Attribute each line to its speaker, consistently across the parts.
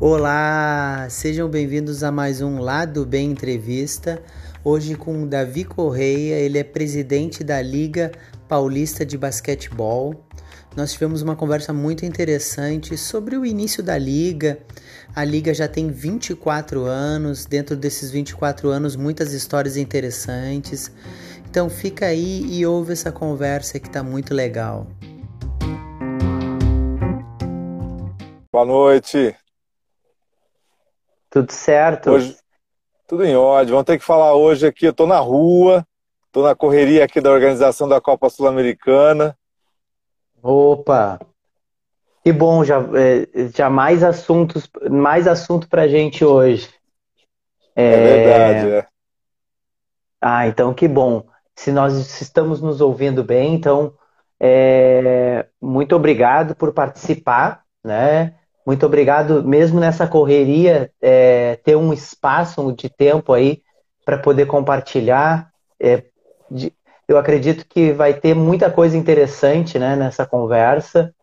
Speaker 1: Olá, sejam bem-vindos a mais um Lado Bem Entrevista. Hoje com o Davi Correia, ele é presidente da Liga Paulista de Basquetebol. Nós tivemos uma conversa muito interessante sobre o início da liga. A liga já tem 24 anos, dentro desses 24 anos, muitas histórias interessantes. Então fica aí e ouve essa conversa que está muito legal.
Speaker 2: Boa noite.
Speaker 1: Tudo certo?
Speaker 2: Hoje, tudo em ordem. Vamos ter que falar hoje aqui. Eu estou na rua, estou na correria aqui da organização da Copa Sul-Americana.
Speaker 1: Opa! Que bom, já, é, já mais assuntos, mais assunto para gente hoje.
Speaker 2: É... é verdade, é.
Speaker 1: Ah, então que bom. Se nós estamos nos ouvindo bem, então é... muito obrigado por participar, né? Muito obrigado, mesmo nessa correria, é, ter um espaço de tempo aí para poder compartilhar. É, de, eu acredito que vai ter muita coisa interessante né, nessa conversa.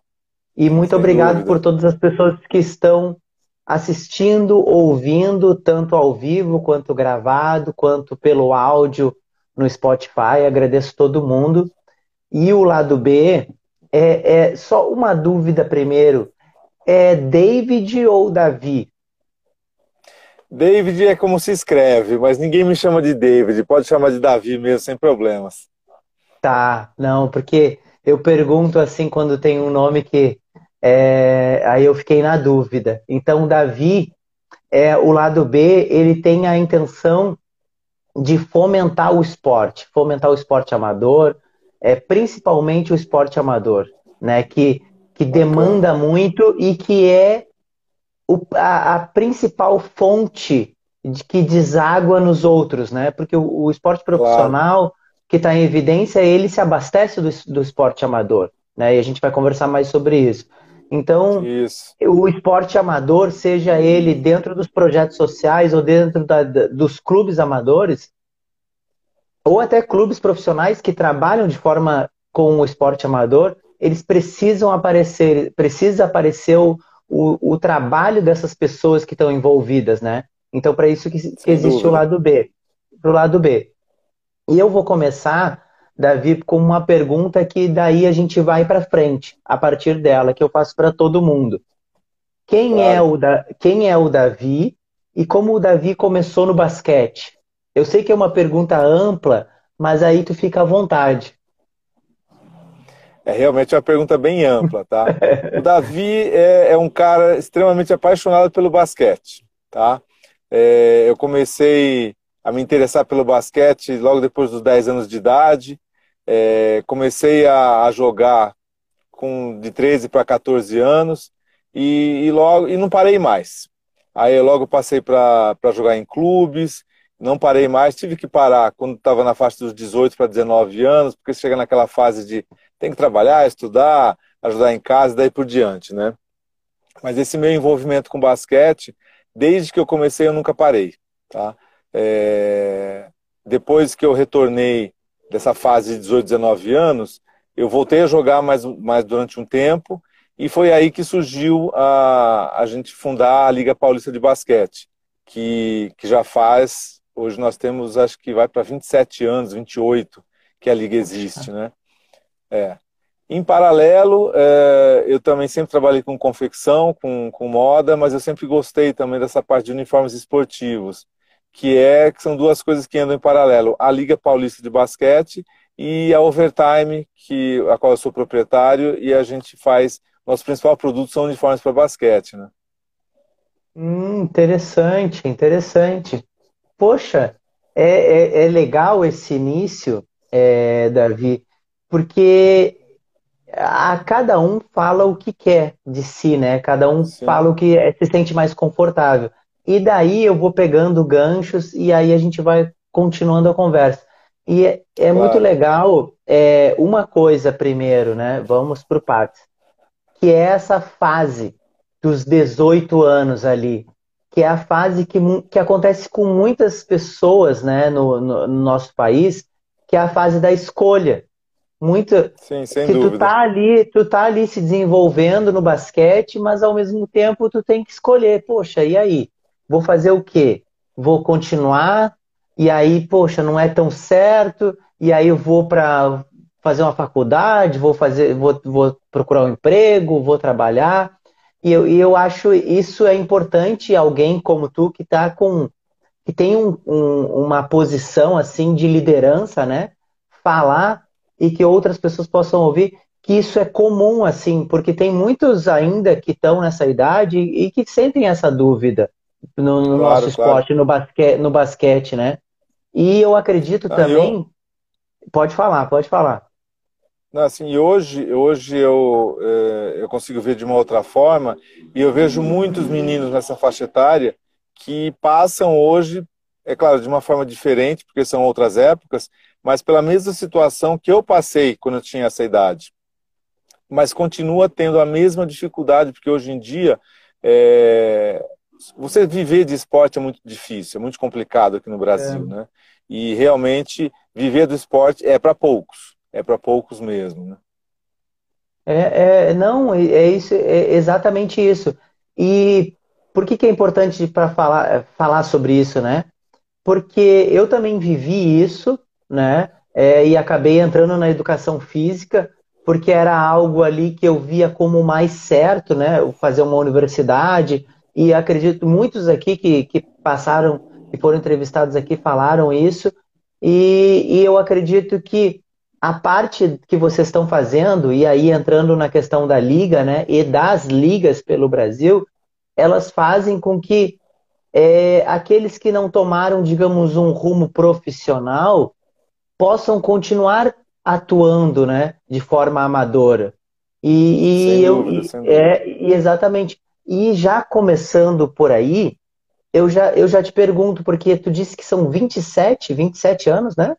Speaker 1: E muito Sem obrigado dúvida. por todas as pessoas que estão assistindo, ouvindo, tanto ao vivo quanto gravado, quanto pelo áudio no Spotify. Agradeço todo mundo. E o lado B é, é só uma dúvida primeiro é David ou Davi?
Speaker 2: David é como se escreve, mas ninguém me chama de David. Pode chamar de Davi mesmo, sem problemas.
Speaker 1: Tá, não, porque eu pergunto assim quando tem um nome que. É, aí eu fiquei na dúvida. Então, Davi, é, o lado B, ele tem a intenção de fomentar o esporte, fomentar o esporte amador, é, principalmente o esporte amador, né? Que que demanda muito e que é o, a, a, principal fonte de que deságua nos outros, né? Porque o, o esporte profissional claro. Que está em evidência, ele se abastece do, do esporte amador, né? E a gente vai conversar mais sobre isso. Então, isso. o esporte amador, seja ele dentro dos projetos sociais ou dentro da, dos clubes amadores, ou até clubes profissionais que trabalham de forma com o esporte amador, eles precisam aparecer, precisa aparecer o, o, o trabalho dessas pessoas que estão envolvidas, né? Então, para isso que, que existe dúvida. o lado B. Para o lado B. E eu vou começar, Davi, com uma pergunta que daí a gente vai para frente, a partir dela, que eu faço para todo mundo. Quem, é claro. é o da, quem é o Davi e como o Davi começou no basquete? Eu sei que é uma pergunta ampla, mas aí tu fica à vontade.
Speaker 2: É realmente uma pergunta bem ampla, tá? O Davi é, é um cara extremamente apaixonado pelo basquete, tá? É, eu comecei a me interessar pelo basquete logo depois dos 10 anos de idade. É, comecei a, a, jogar com de 13 para 14 anos e, e, logo e não parei mais. Aí eu logo passei para jogar em clubes, não parei mais, tive que parar quando estava na faixa dos 18 para 19 anos, porque chega naquela fase de tem que trabalhar, estudar, ajudar em casa e daí por diante, né? Mas esse meu envolvimento com basquete, desde que eu comecei, eu nunca parei, tá? É... Depois que eu retornei dessa fase de 18, 19 anos, eu voltei a jogar mais, mais durante um tempo e foi aí que surgiu a, a gente fundar a Liga Paulista de Basquete, que, que já faz, hoje nós temos, acho que vai para 27 anos, 28 que a Liga existe, né? É. Em paralelo, é, eu também sempre trabalhei com confecção, com, com moda, mas eu sempre gostei também dessa parte de uniformes esportivos, que é que são duas coisas que andam em paralelo: a Liga Paulista de Basquete e a Overtime, que a qual eu sou proprietário, e a gente faz nosso principal produto são uniformes para basquete, né?
Speaker 1: Hum, interessante, interessante. Poxa, é, é, é legal esse início, é, Davi porque a cada um fala o que quer de si, né? Cada um Sim. fala o que é, se sente mais confortável. E daí eu vou pegando ganchos e aí a gente vai continuando a conversa. E é, é claro. muito legal é, uma coisa primeiro, né? Vamos para o partes. Que é essa fase dos 18 anos ali. que é a fase que, que acontece com muitas pessoas né, no, no, no nosso país, que é a fase da escolha. Muito,
Speaker 2: Sim, sem
Speaker 1: que
Speaker 2: dúvida.
Speaker 1: tu tá ali, tu tá ali se desenvolvendo no basquete, mas ao mesmo tempo tu tem que escolher, poxa, e aí? Vou fazer o quê? Vou continuar? E aí, poxa, não é tão certo, e aí eu vou para fazer uma faculdade, vou fazer, vou, vou procurar um emprego, vou trabalhar. E eu, e eu acho isso é importante alguém como tu que tá com que tem um, um, uma posição assim de liderança, né? Falar e que outras pessoas possam ouvir que isso é comum assim, porque tem muitos ainda que estão nessa idade e que sentem essa dúvida no, no claro, nosso esporte, claro. no, basquete, no basquete, né? E eu acredito ah, também. Eu... Pode falar, pode falar.
Speaker 2: Assim, hoje, hoje eu, é, eu consigo ver de uma outra forma e eu vejo muitos meninos nessa faixa etária que passam hoje, é claro, de uma forma diferente, porque são outras épocas, mas pela mesma situação que eu passei quando eu tinha essa idade. Mas continua tendo a mesma dificuldade, porque hoje em dia é, você viver de esporte é muito difícil, é muito complicado aqui no Brasil, é. né? E realmente viver do esporte é para poucos é para poucos mesmo, né?
Speaker 1: É, é, não, é isso, é exatamente isso. E por que, que é importante para falar, falar sobre isso, né? Porque eu também vivi isso, né? É, e acabei entrando na educação física, porque era algo ali que eu via como mais certo, né? Fazer uma universidade. E acredito muitos aqui que, que passaram e foram entrevistados aqui falaram isso. E, e eu acredito que a parte que vocês estão fazendo, e aí entrando na questão da liga, né, e das ligas pelo Brasil, elas fazem com que é, aqueles que não tomaram, digamos, um rumo profissional possam continuar atuando, né, de forma amadora. E, e eu, dúvida, é, e exatamente. E já começando por aí, eu já, eu já te pergunto, porque tu disse que são 27, 27 anos, né?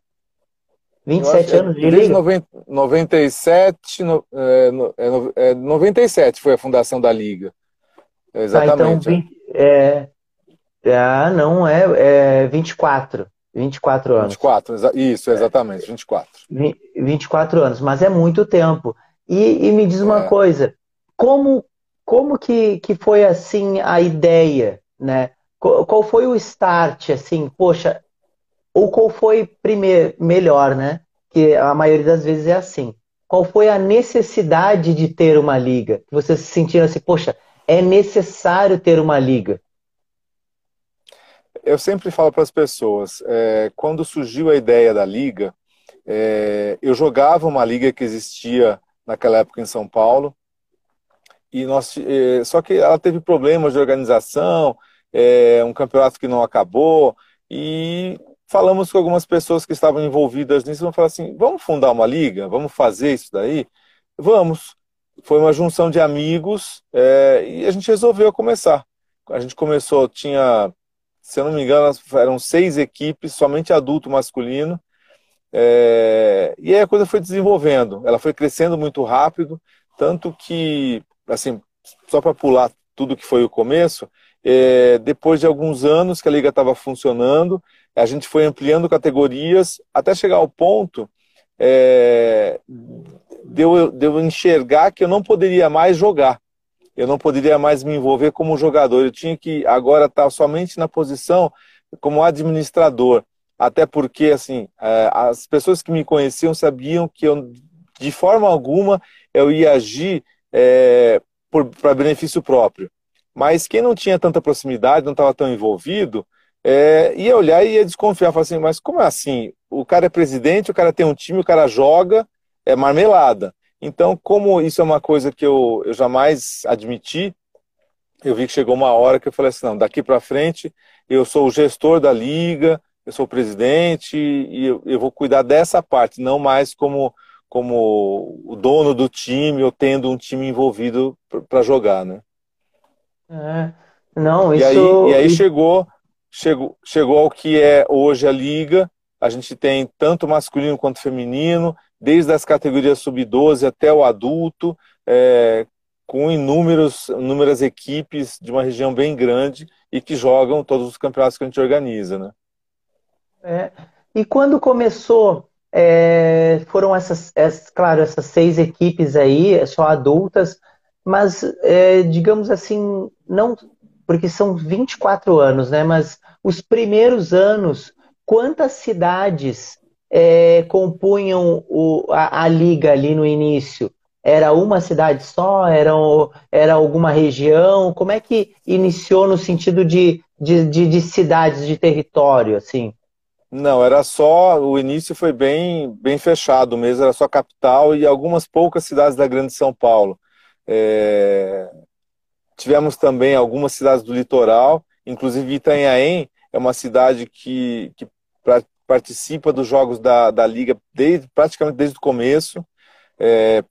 Speaker 1: 27 anos de liga?
Speaker 2: 97, no, é, é, 97 é, foi a fundação da liga. Exatamente.
Speaker 1: Ah, então, 20, é, é, ah, não, é, é 24. 24 anos.
Speaker 2: 24, isso, exatamente, 24.
Speaker 1: 24 anos, mas é muito tempo. E, e me diz uma é. coisa, como, como que, que foi assim a ideia, né? Qual, qual foi o start, assim, poxa, ou qual foi primeiro, melhor, né? Que a maioria das vezes é assim. Qual foi a necessidade de ter uma liga? Vocês se sentiram assim, poxa, é necessário ter uma liga?
Speaker 2: Eu sempre falo para as pessoas, é, quando surgiu a ideia da liga, é, eu jogava uma liga que existia naquela época em São Paulo, e nós, é, só que ela teve problemas de organização, é, um campeonato que não acabou, e falamos com algumas pessoas que estavam envolvidas nisso, vamos falar assim, vamos fundar uma liga, vamos fazer isso daí? Vamos. Foi uma junção de amigos é, e a gente resolveu começar. A gente começou, tinha, se eu não me engano, eram seis equipes, somente adulto masculino, é, e aí a coisa foi desenvolvendo, ela foi crescendo muito rápido, tanto que, assim, só para pular tudo que foi o começo, é, depois de alguns anos que a liga estava funcionando, a gente foi ampliando categorias até chegar ao ponto é, de, eu, de eu enxergar que eu não poderia mais jogar. Eu não poderia mais me envolver como jogador. Eu tinha que agora estar somente na posição como administrador. Até porque, assim, é, as pessoas que me conheciam sabiam que eu, de forma alguma, eu ia agir é, para benefício próprio. Mas quem não tinha tanta proximidade, não estava tão envolvido, é, ia olhar e ia desconfiar, falar assim, mas como é assim? O cara é presidente, o cara tem um time, o cara joga, é marmelada. Então, como isso é uma coisa que eu, eu jamais admiti, eu vi que chegou uma hora que eu falei assim, não, daqui para frente eu sou o gestor da liga, eu sou o presidente e eu, eu vou cuidar dessa parte, não mais como como o dono do time ou tendo um time envolvido para jogar, né?
Speaker 1: É. Não, isso...
Speaker 2: E aí, e aí chegou, chegou, chegou ao que é hoje a Liga. A gente tem tanto masculino quanto feminino, desde as categorias sub-12 até o adulto, é, com inúmeros, inúmeras equipes de uma região bem grande e que jogam todos os campeonatos que a gente organiza, né?
Speaker 1: É. E quando começou, é, foram essas, essas, claro, essas seis equipes aí, só adultas, mas é, digamos assim, não porque são 24 anos, né? Mas os primeiros anos, quantas cidades é, compunham o, a, a, liga ali no início? Era uma cidade só? Era, era alguma região? Como é que iniciou no sentido de, de, de, de cidades, de território, assim?
Speaker 2: Não, era só, o início foi bem, bem fechado mesmo, era só capital e algumas poucas cidades da Grande São Paulo. É... Tivemos também algumas cidades do litoral, inclusive Itanhaém é uma cidade que, que participa dos jogos da, da Liga desde, praticamente desde o começo. É,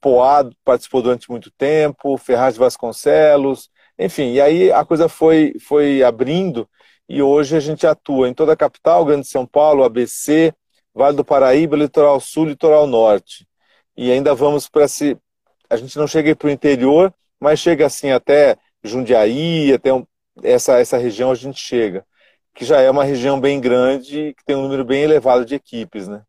Speaker 2: participou durante muito tempo, Ferraz de Vasconcelos, enfim, e aí a coisa foi, foi abrindo e hoje a gente atua em toda a capital, Grande São Paulo, ABC, Vale do Paraíba, Litoral Sul, Litoral Norte. E ainda vamos para esse. A gente não chega para o interior, mas chega assim até Jundiaí, até um... essa, essa região a gente chega. Que já é uma região bem grande, que tem um número bem elevado de equipes, né?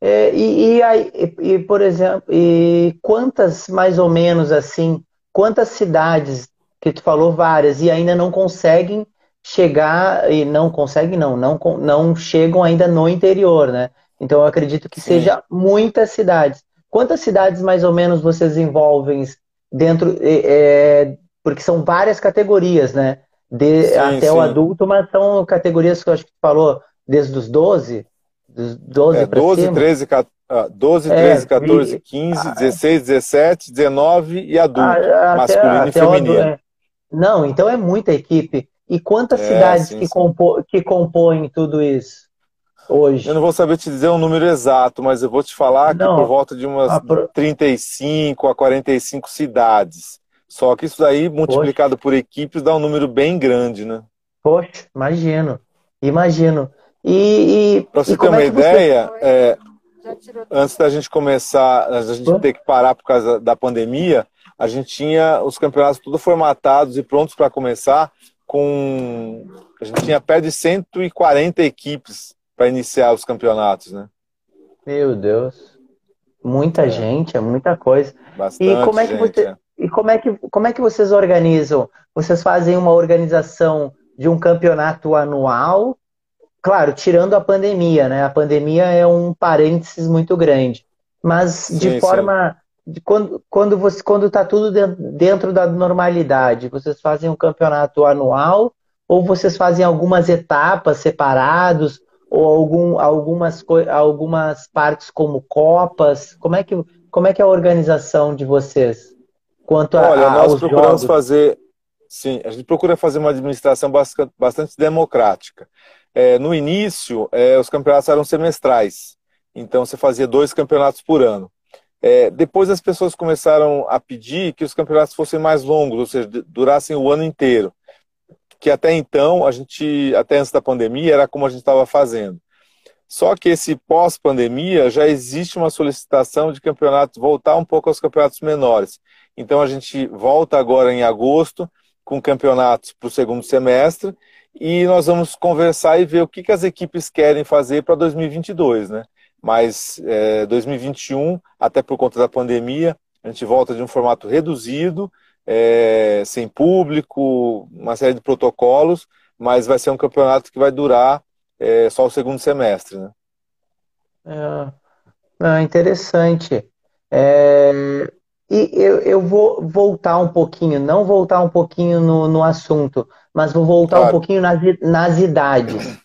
Speaker 1: É, e, e, e, por exemplo, e quantas mais ou menos assim, quantas cidades que tu falou várias e ainda não conseguem chegar e não conseguem não, não não chegam ainda no interior, né? Então eu acredito que Sim. seja muitas cidades. Quantas cidades mais ou menos vocês envolvem dentro é, porque são várias categorias, né? De, sim, até sim. o adulto, mas são categorias que eu acho que tu falou desde os 12, dos 12 é, para
Speaker 2: 12, cima. 13, 14, 12, 13, 14, 15, 16, 17, 19 e adulto, ah, masculino até, e feminino. Adulto, é.
Speaker 1: Não, então é muita equipe. E quantas é, cidades sim, que, compô, que compõem tudo isso hoje?
Speaker 2: Eu não vou saber te dizer um número exato, mas eu vou te falar não, que por volta de umas a... 35 a 45 cidades. Só que isso daí, multiplicado Poxa. por equipes, dá um número bem grande, né?
Speaker 1: Poxa, imagino. Imagino. E,
Speaker 2: e para você ter uma é ideia, você... é, antes da gente começar, a gente ter que parar por causa da pandemia, a gente tinha os campeonatos todos formatados e prontos para começar com a gente tinha perto de 140 equipes para iniciar os campeonatos, né?
Speaker 1: Meu Deus. Muita é. gente, é muita coisa.
Speaker 2: Bastante e como é que gente, você é.
Speaker 1: E como é que como é que vocês organizam? Vocês fazem uma organização de um campeonato anual? Claro, tirando a pandemia, né? A pandemia é um parênteses muito grande. Mas sim, de forma quando, quando você quando está tudo dentro, dentro da normalidade, vocês fazem um campeonato anual ou vocês fazem algumas etapas separados ou algum, algumas, algumas partes como copas? Como é que, como é, que é a organização de vocês?
Speaker 2: Quanto a, Olha, nós procuramos jogos? fazer, sim, a gente procura fazer uma administração bastante, bastante democrática. É, no início, é, os campeonatos eram semestrais, então você fazia dois campeonatos por ano. É, depois as pessoas começaram a pedir que os campeonatos fossem mais longos, ou seja, durassem o ano inteiro. Que até então, a gente, até antes da pandemia, era como a gente estava fazendo. Só que esse pós-pandemia já existe uma solicitação de campeonatos voltar um pouco aos campeonatos menores. Então a gente volta agora em agosto com campeonatos para o segundo semestre e nós vamos conversar e ver o que, que as equipes querem fazer para 2022, né? Mas é, 2021, até por conta da pandemia, a gente volta de um formato reduzido, é, sem público, uma série de protocolos, mas vai ser um campeonato que vai durar é, só o segundo semestre. Né?
Speaker 1: É, interessante. É, e eu, eu vou voltar um pouquinho, não voltar um pouquinho no, no assunto, mas vou voltar claro. um pouquinho nas, nas idades.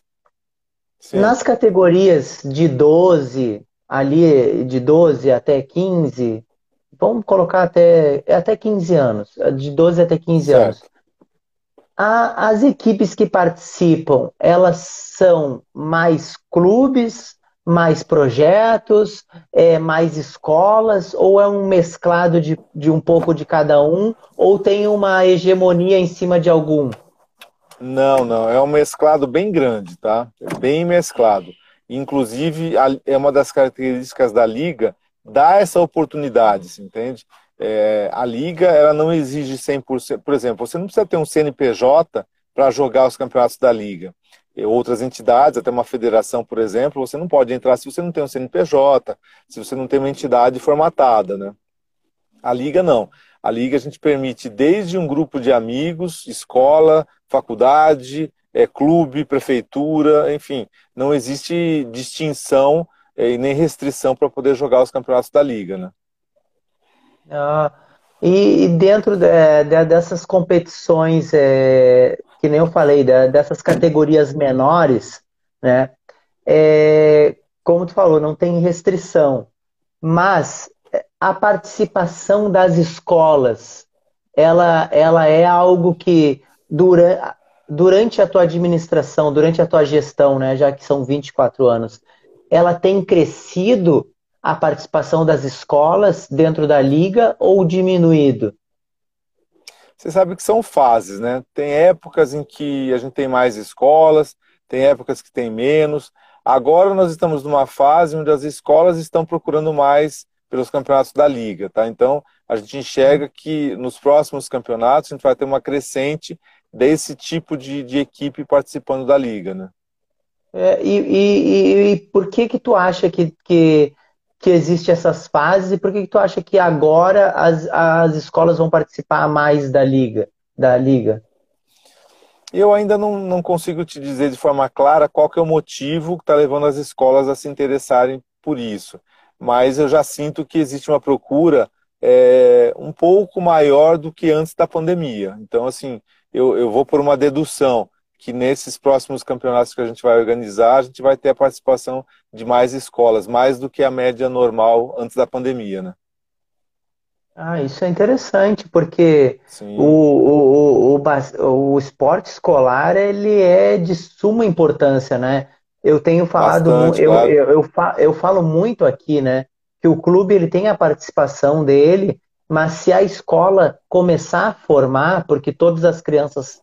Speaker 1: Sim. Nas categorias de 12, ali de 12 até 15, vamos colocar até, até 15 anos, de 12 até 15 certo. anos. A, as equipes que participam, elas são mais clubes, mais projetos, é, mais escolas, ou é um mesclado de, de um pouco de cada um, ou tem uma hegemonia em cima de algum?
Speaker 2: Não, não, é um mesclado bem grande, tá? É bem mesclado. Inclusive, é uma das características da liga dar essa oportunidade, entende? É, a liga ela não exige 100%. Por exemplo, você não precisa ter um CNPJ para jogar os campeonatos da liga. E outras entidades, até uma federação, por exemplo, você não pode entrar se você não tem um CNPJ, se você não tem uma entidade formatada, né? A liga não. A liga a gente permite desde um grupo de amigos, escola, faculdade, é, clube, prefeitura, enfim, não existe distinção é, e nem restrição para poder jogar os campeonatos da liga, né?
Speaker 1: Ah, e dentro de, de, dessas competições, é, que nem eu falei, de, dessas categorias menores, né? É, como tu falou, não tem restrição, mas a participação das escolas, ela, ela é algo que durante, durante a tua administração, durante a tua gestão, né, já que são 24 anos, ela tem crescido a participação das escolas dentro da liga ou diminuído?
Speaker 2: Você sabe que são fases, né? Tem épocas em que a gente tem mais escolas, tem épocas que tem menos. Agora nós estamos numa fase onde as escolas estão procurando mais pelos campeonatos da liga, tá? Então a gente enxerga que nos próximos campeonatos a gente vai ter uma crescente desse tipo de, de equipe participando da liga, né?
Speaker 1: É, e, e, e, por que que tu acha que, que que existe essas fases e por que, que tu acha que agora as, as escolas vão participar mais da liga? Da liga?
Speaker 2: Eu ainda não, não consigo te dizer de forma clara qual que é o motivo que está levando as escolas a se interessarem por isso. Mas eu já sinto que existe uma procura é, um pouco maior do que antes da pandemia. Então, assim, eu, eu vou por uma dedução que nesses próximos campeonatos que a gente vai organizar, a gente vai ter a participação de mais escolas, mais do que a média normal antes da pandemia, né?
Speaker 1: Ah, isso é interessante, porque o, o, o, o, esporte escolar ele é de suma importância, né? Eu tenho falado, Bastante, eu, claro. eu, eu, eu falo muito aqui, né? Que o clube ele tem a participação dele, mas se a escola começar a formar, porque todas as crianças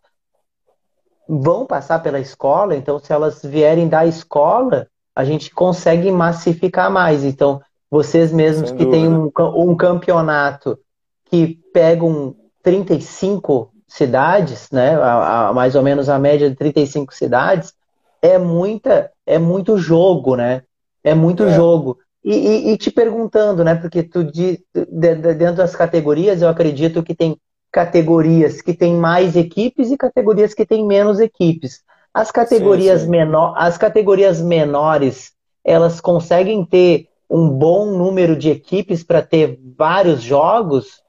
Speaker 1: vão passar pela escola, então se elas vierem da escola, a gente consegue massificar mais. Então, vocês mesmos Sem que têm um, um campeonato que pegam 35 cidades, né, a, a, mais ou menos a média de 35 cidades, é muita, é muito jogo, né? É muito é. jogo. E, e, e, te perguntando, né? Porque tu de, de, de, dentro das categorias, eu acredito que tem categorias que têm mais equipes e categorias que têm menos equipes. As categorias, sim, sim. Menor, as categorias menores, elas conseguem ter um bom número de equipes para ter vários jogos?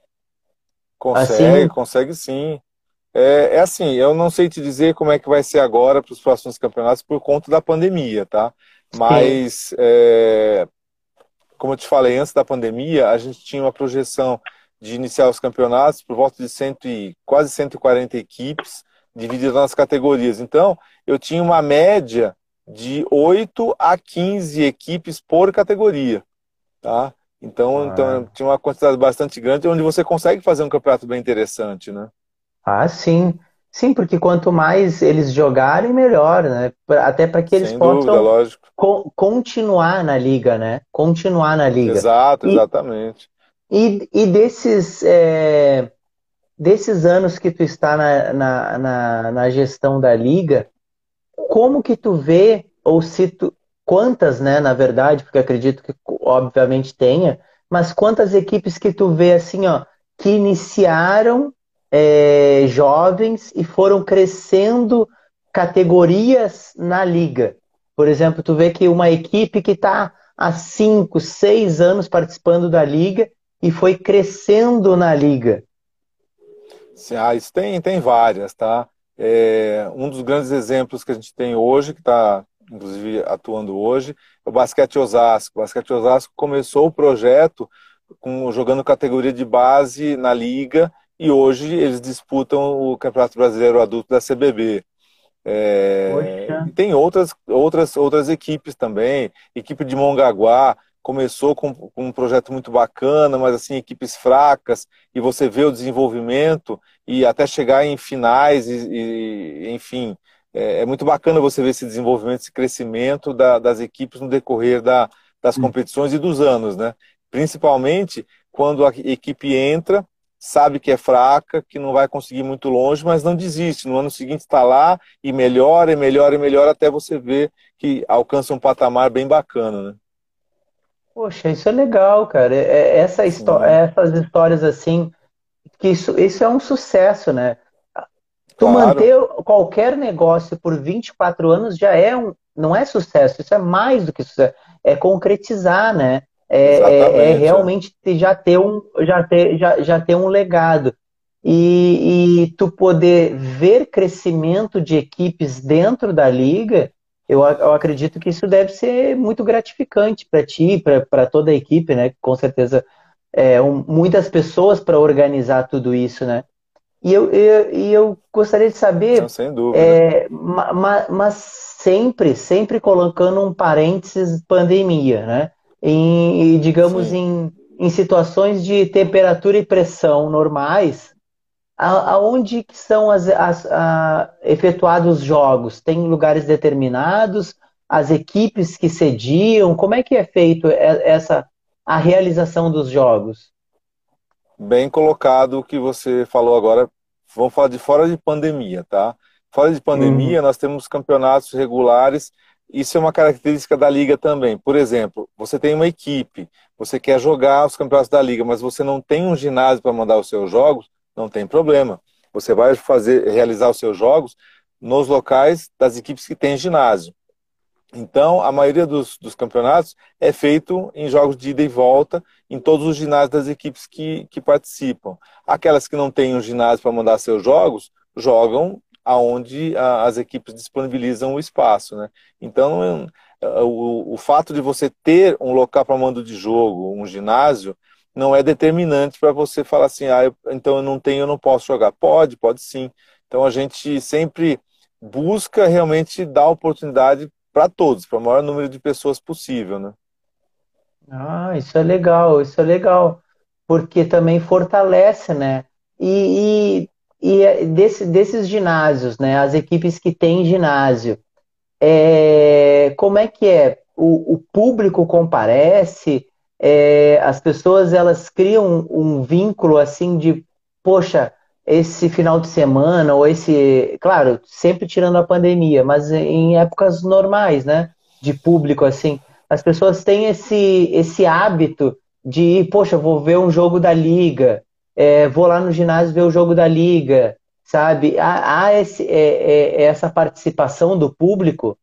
Speaker 2: Consegue, assim... consegue sim. É, é, assim, eu não sei te dizer como é que vai ser agora para os próximos campeonatos por conta da pandemia, tá? Mas, é, como eu te falei, antes da pandemia, a gente tinha uma projeção de iniciar os campeonatos por volta de cento e, quase 140 equipes, divididas nas categorias. Então, eu tinha uma média de 8 a 15 equipes por categoria. Tá? Então, ah. então tinha uma quantidade bastante grande, onde você consegue fazer um campeonato bem interessante, né?
Speaker 1: Ah, sim. Sim, porque quanto mais eles jogarem, melhor, né? Até para que eles Sem possam dúvida, co continuar na liga, né? Continuar na liga.
Speaker 2: Exato, exatamente.
Speaker 1: E, e desses, é, desses anos que tu está na, na, na, na, gestão da liga, como que tu vê, ou se tu, quantas, né, na verdade, porque acredito que obviamente tenha, mas quantas equipes que tu vê assim, ó, que iniciaram é, jovens e foram crescendo categorias na liga? Por exemplo, tu vê que uma equipe que está há 5, 6 anos participando da liga e foi crescendo na liga.
Speaker 2: Ah, isso tem, tem várias, tá? É, um dos grandes exemplos que a gente tem hoje, que está inclusive atuando hoje, é o Basquete Osasco. O Basquete Osasco começou o projeto com, jogando categoria de base na liga e hoje eles disputam o Campeonato Brasileiro Adulto da CBB. É, tem outras, outras, outras equipes também, equipe de Mongaguá, começou com, com, um projeto muito bacana, mas assim, equipes fracas, e você vê o desenvolvimento e até chegar em finais, e, e enfim, é, é, muito bacana você ver esse desenvolvimento, esse crescimento da, das equipes no decorrer da, das competições e dos anos, né? Principalmente quando a equipe entra, sabe que é fraca, que não vai conseguir muito longe, mas não desiste. No ano seguinte está lá e melhora, e melhora, e melhora, até você ver que alcança um patamar bem bacana, né?
Speaker 1: Poxa, isso é legal, cara. É, é essa histó essas histórias assim, que isso, isso é um sucesso, né? Tu claro. manter qualquer negócio por 24 anos já é um, não é sucesso, isso é mais do que sucesso, é concretizar, né? É, é, é realmente já ter um, já ter, já, já ter um legado. E, e tu poder ver crescimento de equipes dentro da liga, eu, eu acredito que isso deve ser muito gratificante para ti, para toda a equipe, né? Com certeza, é, um, muitas pessoas para organizar tudo isso, né? E eu, eu, eu gostaria de saber.
Speaker 2: Não, sem dúvida.
Speaker 1: É, ma, mas sempre, sempre colocando um parênteses pandemia, né? Em, digamos, em, em situações de temperatura e pressão normais, aonde que são as, as a, efetuados os jogos? Tem lugares determinados? As equipes que cediam? Como é que é feito essa a realização dos jogos?
Speaker 2: Bem colocado o que você falou agora. Vamos falar de fora de pandemia, tá? Fora de pandemia, uhum. nós temos campeonatos regulares. Isso é uma característica da liga também. Por exemplo, você tem uma equipe, você quer jogar os campeonatos da liga, mas você não tem um ginásio para mandar os seus jogos, não tem problema. Você vai fazer, realizar os seus jogos nos locais das equipes que têm ginásio. Então, a maioria dos, dos, campeonatos é feito em jogos de ida e volta em todos os ginásios das equipes que, que participam. Aquelas que não têm um ginásio para mandar seus jogos, jogam aonde as equipes disponibilizam o espaço. Né? Então, o, o fato de você ter um local para mando de jogo, um ginásio, não é determinante para você falar assim, ah, eu, então eu não tenho, eu não posso jogar. Pode, pode sim. Então a gente sempre busca realmente dar oportunidade para todos, para o maior número de pessoas possível, né?
Speaker 1: Ah, isso é legal, isso é legal, porque também fortalece, né? E, e, é desse, desses ginásios, né? As equipes que têm ginásio, é, como é que é? O, o público comparece? é, as pessoas elas criam um, vínculo assim de, poxa, esse final de semana ou esse, claro, sempre tirando a pandemia, mas em épocas normais, né, de público assim, as pessoas têm esse esse hábito de, poxa, vou ver um jogo da liga, é, vou lá no ginásio ver o jogo da liga, sabe? Há, há esse, é, é, essa participação do público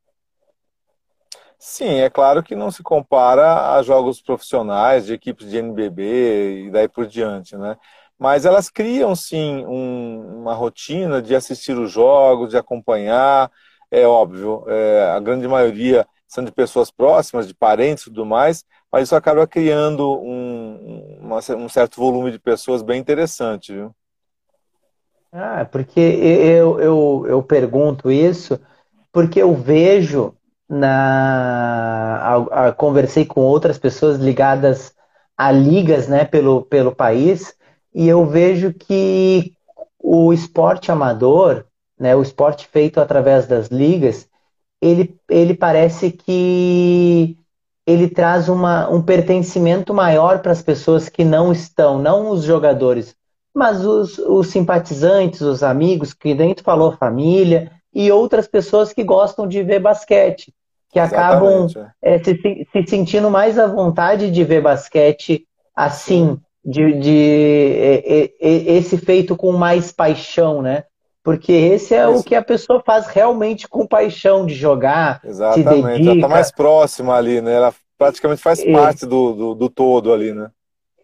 Speaker 2: Sim, é claro que não se compara a jogos profissionais de equipes de NBB e daí por diante, né? Mas elas criam sim um, uma rotina de assistir os jogos, de acompanhar. É óbvio, é, a grande maioria são de pessoas próximas, de parentes e tudo mais, mas isso acaba criando um, uma, um certo volume de pessoas bem interessante, viu?
Speaker 1: Ah, porque eu, eu, eu pergunto isso porque eu vejo na a, a, conversei com outras pessoas ligadas a ligas né, pelo, pelo país e eu vejo que o esporte amador, né, o esporte feito através das ligas, ele, ele parece que ele traz uma, um pertencimento maior para as pessoas que não estão, não os jogadores, mas os, os simpatizantes, os amigos, que dentro falou família, e outras pessoas que gostam de ver basquete que acabam é. é, se, se, sentindo mais à vontade de ver basquete assim, de, de, de, de, esse feito com mais paixão, né? Porque esse é Isso. o que a pessoa faz realmente com paixão de jogar, Exatamente. se dedica.
Speaker 2: Ela tá mais próxima ali, né? Ela praticamente faz parte do, do, do, todo ali, né?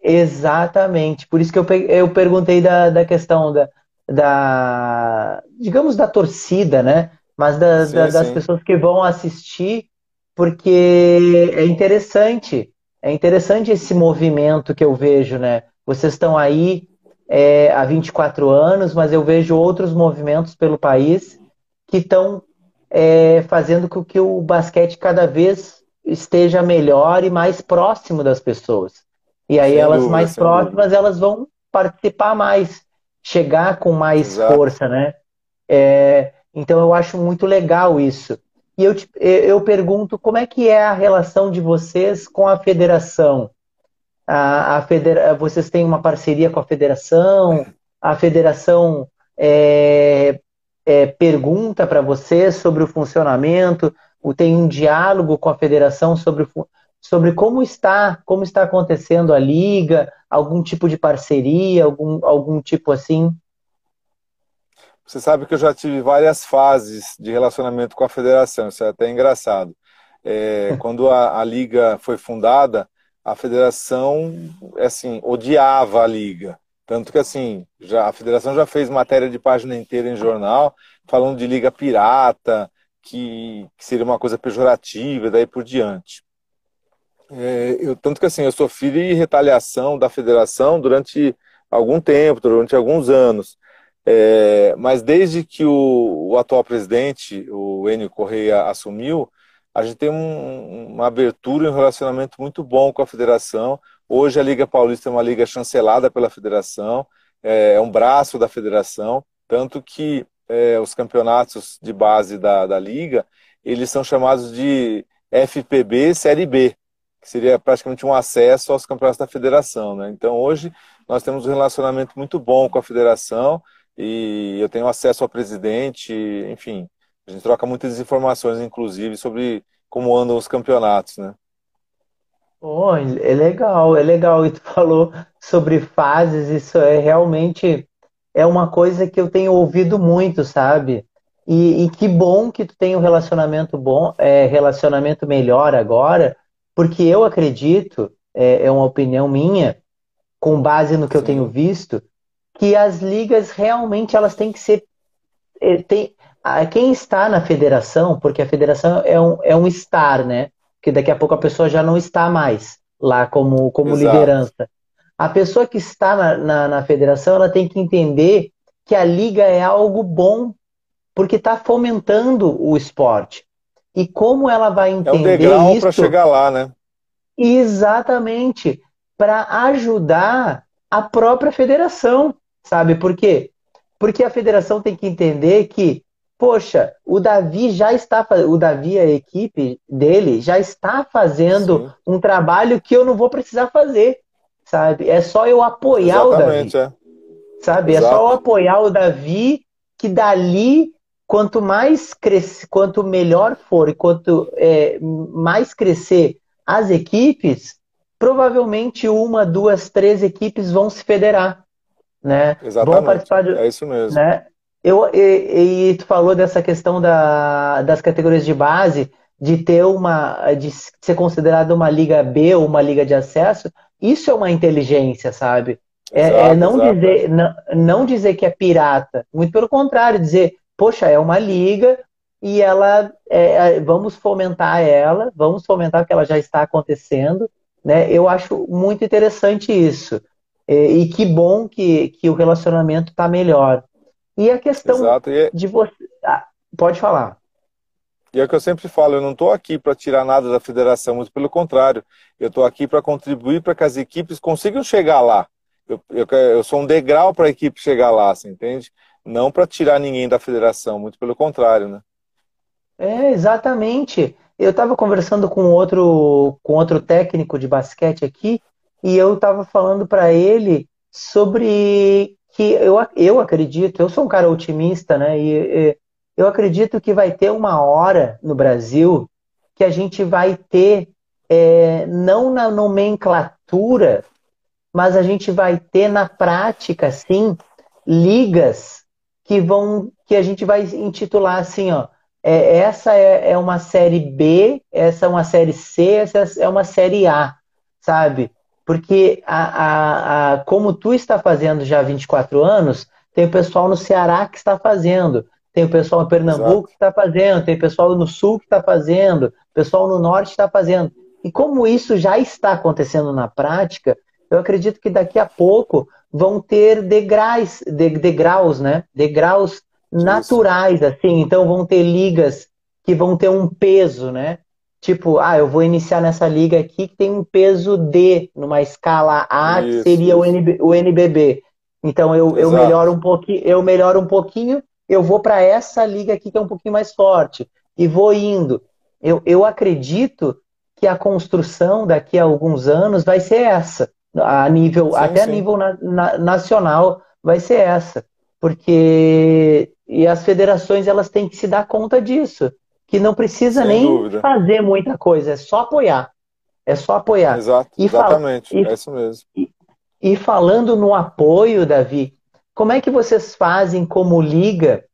Speaker 1: Exatamente. Por isso que eu, eu perguntei da, da questão da, da, digamos, da torcida, né? mas da, sim, da, das sim. pessoas que vão assistir, porque é interessante, é interessante esse movimento que eu vejo, né? Vocês estão aí é, há 24 anos, mas eu vejo outros movimentos pelo país que estão é, fazendo com que o basquete cada vez esteja melhor e mais próximo das pessoas. E aí sem elas dúvida, mais próximas, dúvida. elas vão participar mais, chegar com mais Exato. força, né? É, então eu acho muito legal isso. E eu, te, eu pergunto como é que é a relação de vocês com a federação? A, a federa... Vocês têm uma parceria com a federação? A federação é, é, pergunta para vocês sobre o funcionamento? Tem um diálogo com a federação sobre, sobre como está como está acontecendo a liga? Algum tipo de parceria? Algum, algum tipo assim?
Speaker 2: Você sabe que eu já tive várias fases de relacionamento com a federação, isso é até engraçado. É, quando a, a, liga foi fundada, a federação, assim, odiava a liga. Tanto que, assim, já, a federação já fez matéria de página inteira em jornal, falando de liga pirata, que, que seria uma coisa pejorativa, daí por diante. É, eu, tanto que, assim, eu sofri retaliação da federação durante algum tempo, durante alguns anos. É, mas desde que o, o, atual presidente, o Enio Correia, assumiu, a gente tem um, uma abertura e um relacionamento muito bom com a federação. Hoje a Liga Paulista é uma liga chancelada pela federação, é, é um braço da federação, tanto que é, os campeonatos de base da, da liga, eles são chamados de FPB Série B, que seria praticamente um acesso aos campeonatos da federação. Né? Então hoje nós temos um relacionamento muito bom com a federação, e eu tenho acesso ao presidente, enfim, a gente troca muitas informações, inclusive, sobre como andam os campeonatos, né?
Speaker 1: Oh, é legal, é legal. E tu falou sobre fases, isso é realmente é uma coisa que eu tenho ouvido muito, sabe? E, e que bom que tu tem um relacionamento bom, é, relacionamento melhor agora, porque eu acredito, é, é uma opinião minha, com base no que Sim. eu tenho visto, que as ligas realmente elas têm que ser. Eh, tem, quem está na federação, porque a federação é um, é um estar, né? Que daqui a pouco a pessoa já não está mais lá como, como liderança. A pessoa que está na, na, na, federação ela tem que entender que a liga é algo bom, porque está fomentando o esporte. E como ela vai entender é um
Speaker 2: isso? para chegar lá, né?
Speaker 1: Exatamente, para ajudar a própria federação. Sabe por quê? Porque a federação tem que entender que, poxa, o Davi já está o Davi, a equipe dele, já está fazendo Sim. um trabalho que eu não vou precisar fazer. Sabe? É só eu apoiar Exatamente, o Davi. É. Sabe? Exato. É só eu apoiar o Davi que dali quanto mais cresce, quanto melhor for e quanto é, mais crescer as equipes, provavelmente uma, duas, três equipes vão se federar né?
Speaker 2: Exatamente. Vão participar de, é isso mesmo.
Speaker 1: Né? Eu, e, e tu falou dessa questão da, das categorias de base, de ter uma, de ser considerada uma liga B ou uma liga de acesso, isso é uma inteligência, sabe? É, exato, é não, exato. dizer, não, não dizer que é pirata, muito pelo contrário, dizer, poxa, é uma liga e ela, é, é vamos fomentar ela, vamos fomentar o que ela já está acontecendo, né? Eu acho muito interessante isso. E, que bom que, que o relacionamento está melhor. E a questão e... É de você. Ah, pode falar.
Speaker 2: E é o que eu sempre falo, eu não estou aqui para tirar nada da federação, muito pelo contrário. Eu estou aqui para contribuir para que as equipes consigam chegar lá. Eu, eu, eu sou um degrau para a equipe chegar lá, você entende? Não para tirar ninguém da federação, muito pelo contrário, né?
Speaker 1: É, exatamente. Eu estava conversando com outro, com outro técnico de basquete aqui, e eu estava falando para ele sobre que eu, eu acredito, eu sou um cara otimista, né? E, e eu acredito que vai ter uma hora no Brasil que a gente vai ter, é, não na nomenclatura, mas a gente vai ter na prática, sim, ligas que vão, que a gente vai intitular assim, ó, é, essa é, é uma série B, essa é uma série C, essa é uma série A, sabe? Porque a, a, a, como tu está fazendo já há 24 anos, tem o pessoal no Ceará que está fazendo, tem o pessoal em Pernambuco Exato. que está fazendo, tem o pessoal no Sul que está fazendo, o pessoal no Norte está fazendo. E como isso já está acontecendo na prática, eu acredito que daqui a pouco vão ter degraus, de, degraus, né? Degraus naturais, assim. Então vão ter ligas que vão ter um peso, né? Tipo, ah, eu vou iniciar nessa liga aqui que tem um peso D numa escala A, isso, que seria o, NB, o NBB. Então eu, eu melhoro um pouquinho, eu melhoro um pouquinho, eu vou para essa liga aqui que é um pouquinho mais forte e vou indo. Eu, eu acredito que a construção daqui a alguns anos vai ser essa. a nível, sim, até sim. a nível na, na, nacional, vai ser essa. Porque e as federações elas têm que se dar conta disso, que não precisa Sem nem dúvida. fazer muita coisa, é só apoiar. É só apoiar.
Speaker 2: Exato,
Speaker 1: e
Speaker 2: exatamente, e, é isso mesmo.
Speaker 1: E, e falando no apoio, Davi, como é que vocês fazem como liga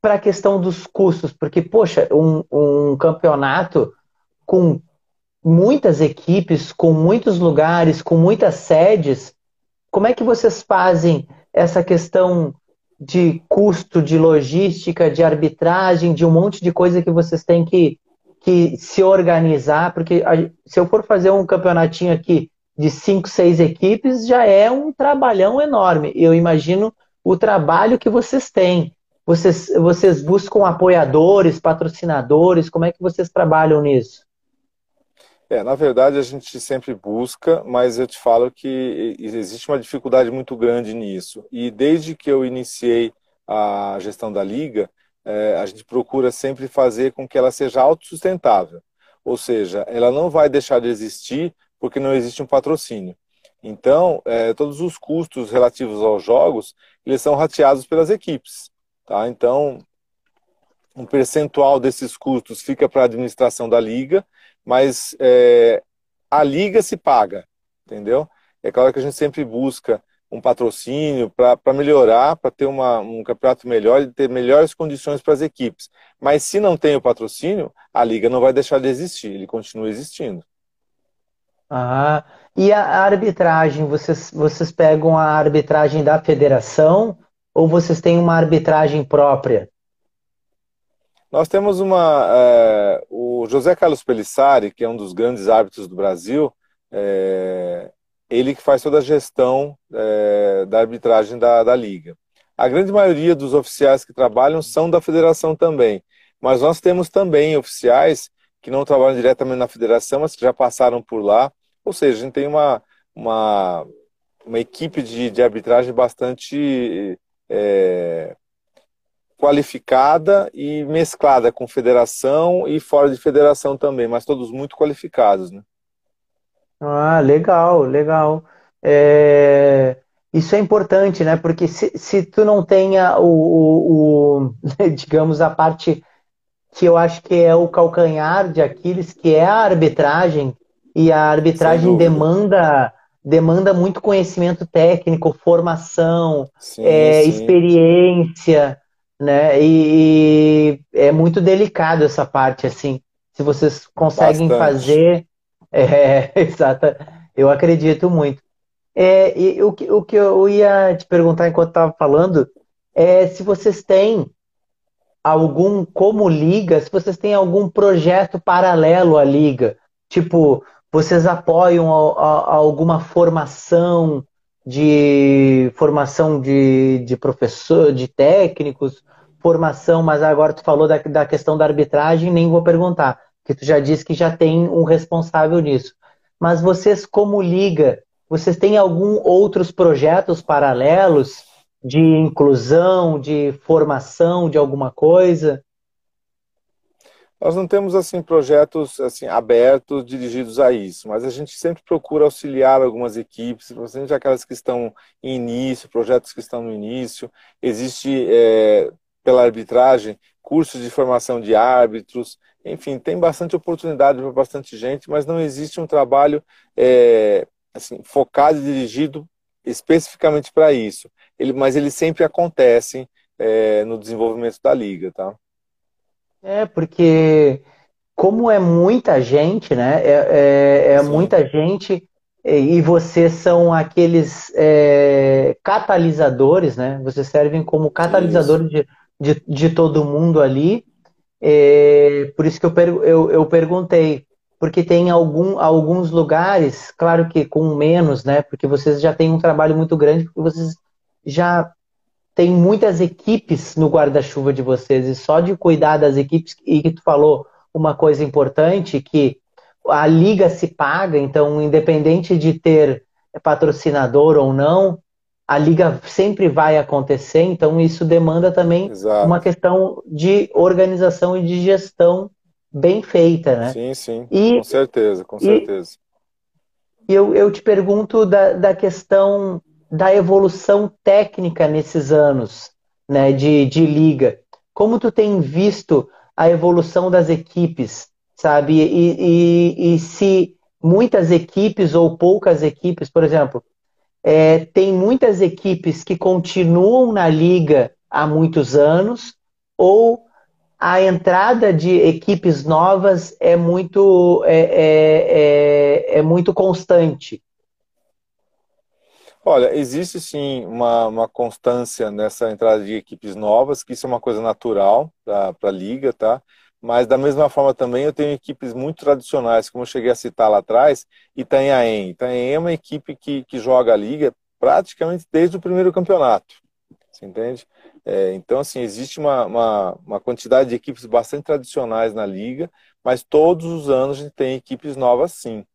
Speaker 1: para a questão dos custos? Porque, poxa, um, um campeonato com muitas equipes, com muitos lugares, com muitas sedes, como é que vocês fazem essa questão de custo, de logística, de arbitragem, de um monte de coisa que vocês têm que, que se organizar? Porque se eu for fazer um campeonatinho aqui de cinco, seis equipes, já é um trabalhão enorme. Eu imagino o trabalho que vocês têm. Vocês, vocês buscam apoiadores, patrocinadores, como é que vocês trabalham nisso?
Speaker 2: É, na verdade a gente sempre busca, mas eu te falo que existe uma dificuldade muito grande nisso. E desde que eu iniciei a gestão da liga, é, a gente procura sempre fazer com que ela seja autossustentável. Ou seja, ela não vai deixar de existir porque não existe um patrocínio. Então, é, todos os custos relativos aos jogos, eles são rateados pelas equipes. Tá? Então, um percentual desses custos fica para a administração da liga mas é, a liga se paga, entendeu? É claro que a gente sempre busca um patrocínio para melhorar, para ter uma, um campeonato melhor e ter melhores condições para as equipes. Mas se não tem o patrocínio, a liga não vai deixar de existir, ele continua existindo.
Speaker 1: Ah, e a arbitragem, vocês, vocês pegam a arbitragem da federação ou vocês têm uma arbitragem própria?
Speaker 2: Nós temos uma. É, o José Carlos Pelissari, que é um dos grandes árbitros do Brasil, é, ele que faz toda a gestão é, da arbitragem da, da Liga. A grande maioria dos oficiais que trabalham são da federação também, mas nós temos também oficiais que não trabalham diretamente na federação, mas que já passaram por lá. Ou seja, a gente tem uma, uma, uma equipe de, de arbitragem bastante é, qualificada e mesclada com federação e fora de federação também, mas todos muito qualificados, né?
Speaker 1: Ah, legal, legal. É... Isso é importante, né? Porque se, se tu não tenha o, o, o, digamos, a parte que eu acho que é o calcanhar de Aquiles, que é a arbitragem, e a arbitragem demanda demanda muito conhecimento técnico, formação, sim, é, sim. experiência né? E, e, é muito delicado essa parte, assim. Se vocês conseguem Bastante. fazer. É, exata. Eu acredito muito. É, e o, que, o que eu ia te perguntar enquanto estava falando é se vocês têm algum, como liga, se vocês têm algum projeto paralelo à liga. Tipo, vocês apoiam a, a, a alguma formação de formação de, de professor, de técnicos, formação, mas agora tu falou da, da questão da arbitragem, nem vou perguntar, porque tu já disse que já tem um responsável nisso. Mas vocês, como liga, vocês têm algum outros projetos paralelos de inclusão, de formação de alguma coisa?
Speaker 2: Nós não temos assim projetos assim abertos dirigidos a isso, mas a gente sempre procura auxiliar algumas equipes, principalmente aquelas que estão em início, projetos que estão no início. Existe é, pela arbitragem cursos de formação de árbitros, enfim, tem bastante oportunidade para bastante gente, mas não existe um trabalho é, assim, focado e dirigido especificamente para isso. Ele, mas eles sempre acontecem é, no desenvolvimento da liga, tá?
Speaker 1: É, porque como é muita gente, né? É, é, é muita gente e vocês são aqueles é, catalisadores, né? Vocês servem como catalisadores de, de, de, todo mundo ali. É, por isso que eu, eu, eu perguntei, porque tem algum, alguns lugares, claro que com menos, né? Porque vocês já têm um trabalho muito grande, porque vocês já tem muitas equipes no guarda-chuva de vocês e só de cuidar das equipes e que tu falou uma coisa importante que a liga se paga, então independente de ter patrocinador ou não, a liga sempre vai acontecer, então isso demanda também Exato. uma questão de organização e de gestão bem feita, né?
Speaker 2: Sim, sim, e, com certeza, com certeza.
Speaker 1: E eu, eu te pergunto da, da questão da evolução técnica nesses anos né, de, de liga. Como tu tem visto a evolução das equipes, sabe? E, e, e se muitas equipes ou poucas equipes, por exemplo, é, tem muitas equipes que continuam na liga há muitos anos, ou a entrada de equipes novas é muito, é, é, é, é muito constante.
Speaker 2: Olha, existe sim uma, uma constância nessa entrada de equipes novas, que isso é uma coisa natural para a liga, tá? Mas da mesma forma também eu tenho equipes muito tradicionais, como eu cheguei a citar lá atrás, Itanhaém. Itanhaém é uma equipe que, que joga a liga praticamente desde o primeiro campeonato, você entende? É, então, assim, existe uma, uma, uma quantidade de equipes bastante tradicionais na liga, mas todos os anos a gente tem equipes novas sim.